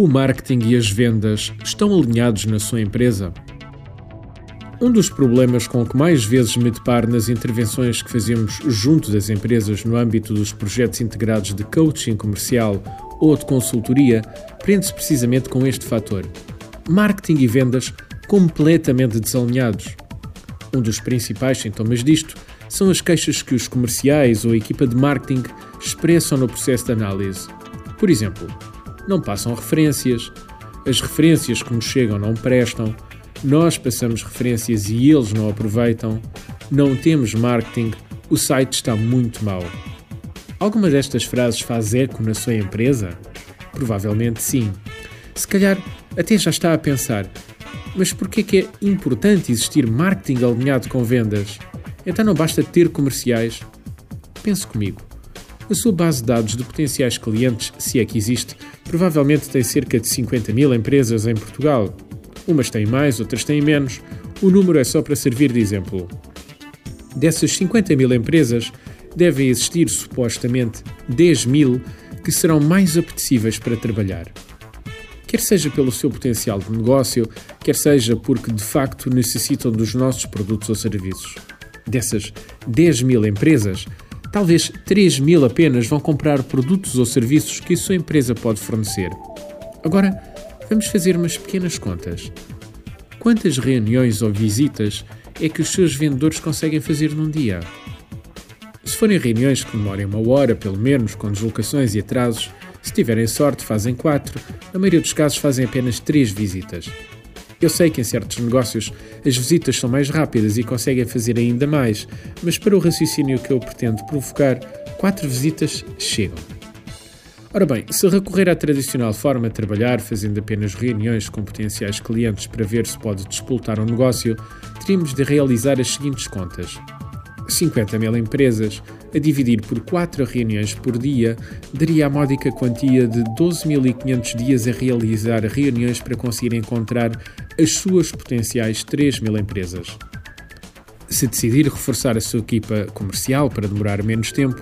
O marketing e as vendas estão alinhados na sua empresa? Um dos problemas com que mais vezes me deparo nas intervenções que fazemos junto das empresas no âmbito dos projetos integrados de coaching comercial ou de consultoria prende-se precisamente com este fator: marketing e vendas completamente desalinhados. Um dos principais sintomas disto são as queixas que os comerciais ou a equipa de marketing expressam no processo de análise. Por exemplo, não passam referências, as referências que nos chegam não prestam, nós passamos referências e eles não aproveitam, não temos marketing, o site está muito mau. Alguma destas frases faz eco na sua empresa? Provavelmente sim. Se calhar até já está a pensar: mas por que é importante existir marketing alinhado com vendas? Então não basta ter comerciais? Pense comigo. A sua base de dados de potenciais clientes, se é que existe, provavelmente tem cerca de 50 mil empresas em Portugal. Umas têm mais, outras têm menos. O número é só para servir de exemplo. Dessas 50 mil empresas, devem existir supostamente 10 mil que serão mais apetecíveis para trabalhar. Quer seja pelo seu potencial de negócio, quer seja porque de facto necessitam dos nossos produtos ou serviços. Dessas 10 mil empresas, talvez 3 mil apenas vão comprar produtos ou serviços que a sua empresa pode fornecer. Agora, vamos fazer umas pequenas contas. Quantas reuniões ou visitas é que os seus vendedores conseguem fazer num dia? Se forem reuniões que demorem uma hora, pelo menos, com deslocações e atrasos, se tiverem sorte, fazem quatro. Na maioria dos casos, fazem apenas três visitas. Eu sei que em certos negócios as visitas são mais rápidas e conseguem fazer ainda mais, mas para o raciocínio que eu pretendo provocar, quatro visitas chegam. Ora bem, se recorrer à tradicional forma de trabalhar, fazendo apenas reuniões com potenciais clientes para ver se pode despoltar um negócio, teríamos de realizar as seguintes contas. 50 mil empresas, a dividir por 4 reuniões por dia, daria a módica quantia de 12.500 dias a realizar reuniões para conseguir encontrar as suas potenciais 3 mil empresas. Se decidir reforçar a sua equipa comercial para demorar menos tempo,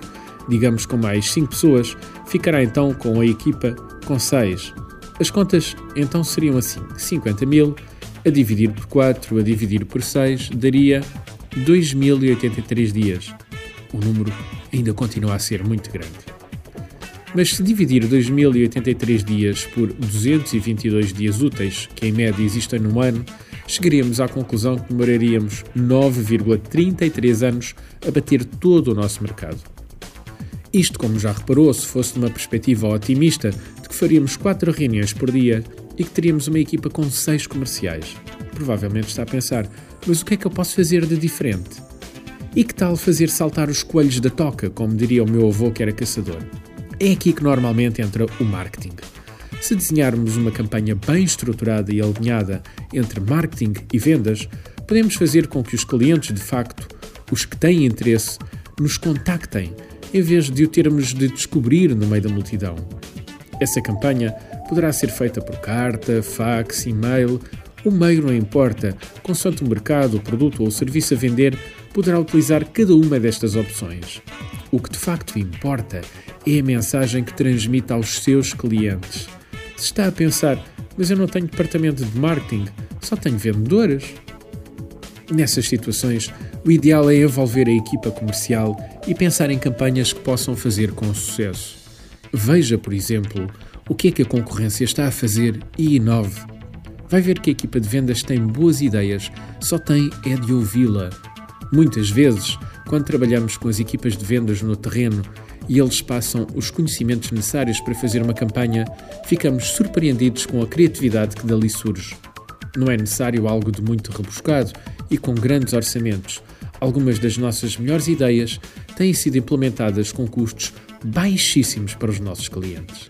digamos com mais 5 pessoas, ficará então com a equipa com 6. As contas então seriam assim: 50 mil a dividir por 4 a dividir por 6 daria 2.083 dias. O número ainda continua a ser muito grande. Mas se dividir 2.083 dias por 222 dias úteis, que em média existem no ano, chegaríamos à conclusão que demoraríamos 9,33 anos a bater todo o nosso mercado. Isto, como já reparou, se fosse numa perspectiva otimista de que faríamos 4 reuniões por dia e que teríamos uma equipa com 6 comerciais. Provavelmente está a pensar, mas o que é que eu posso fazer de diferente? E que tal fazer saltar os coelhos da toca, como diria o meu avô que era caçador? É aqui que normalmente entra o marketing. Se desenharmos uma campanha bem estruturada e alinhada entre marketing e vendas, podemos fazer com que os clientes, de facto, os que têm interesse, nos contactem, em vez de o termos de descobrir no meio da multidão. Essa campanha poderá ser feita por carta, fax, e-mail o meio não importa, consoante o mercado, o produto ou o serviço a vender, poderá utilizar cada uma destas opções. O que de facto importa é a mensagem que transmite aos seus clientes. Se está a pensar, mas eu não tenho departamento de marketing, só tenho vendedores. Nessas situações, o ideal é envolver a equipa comercial e pensar em campanhas que possam fazer com sucesso. Veja, por exemplo, o que é que a concorrência está a fazer e inove vai ver que a equipa de vendas tem boas ideias, só tem é de ouvi-la. Muitas vezes, quando trabalhamos com as equipas de vendas no terreno e eles passam os conhecimentos necessários para fazer uma campanha, ficamos surpreendidos com a criatividade que dali surge. Não é necessário algo de muito rebuscado e com grandes orçamentos. Algumas das nossas melhores ideias têm sido implementadas com custos baixíssimos para os nossos clientes.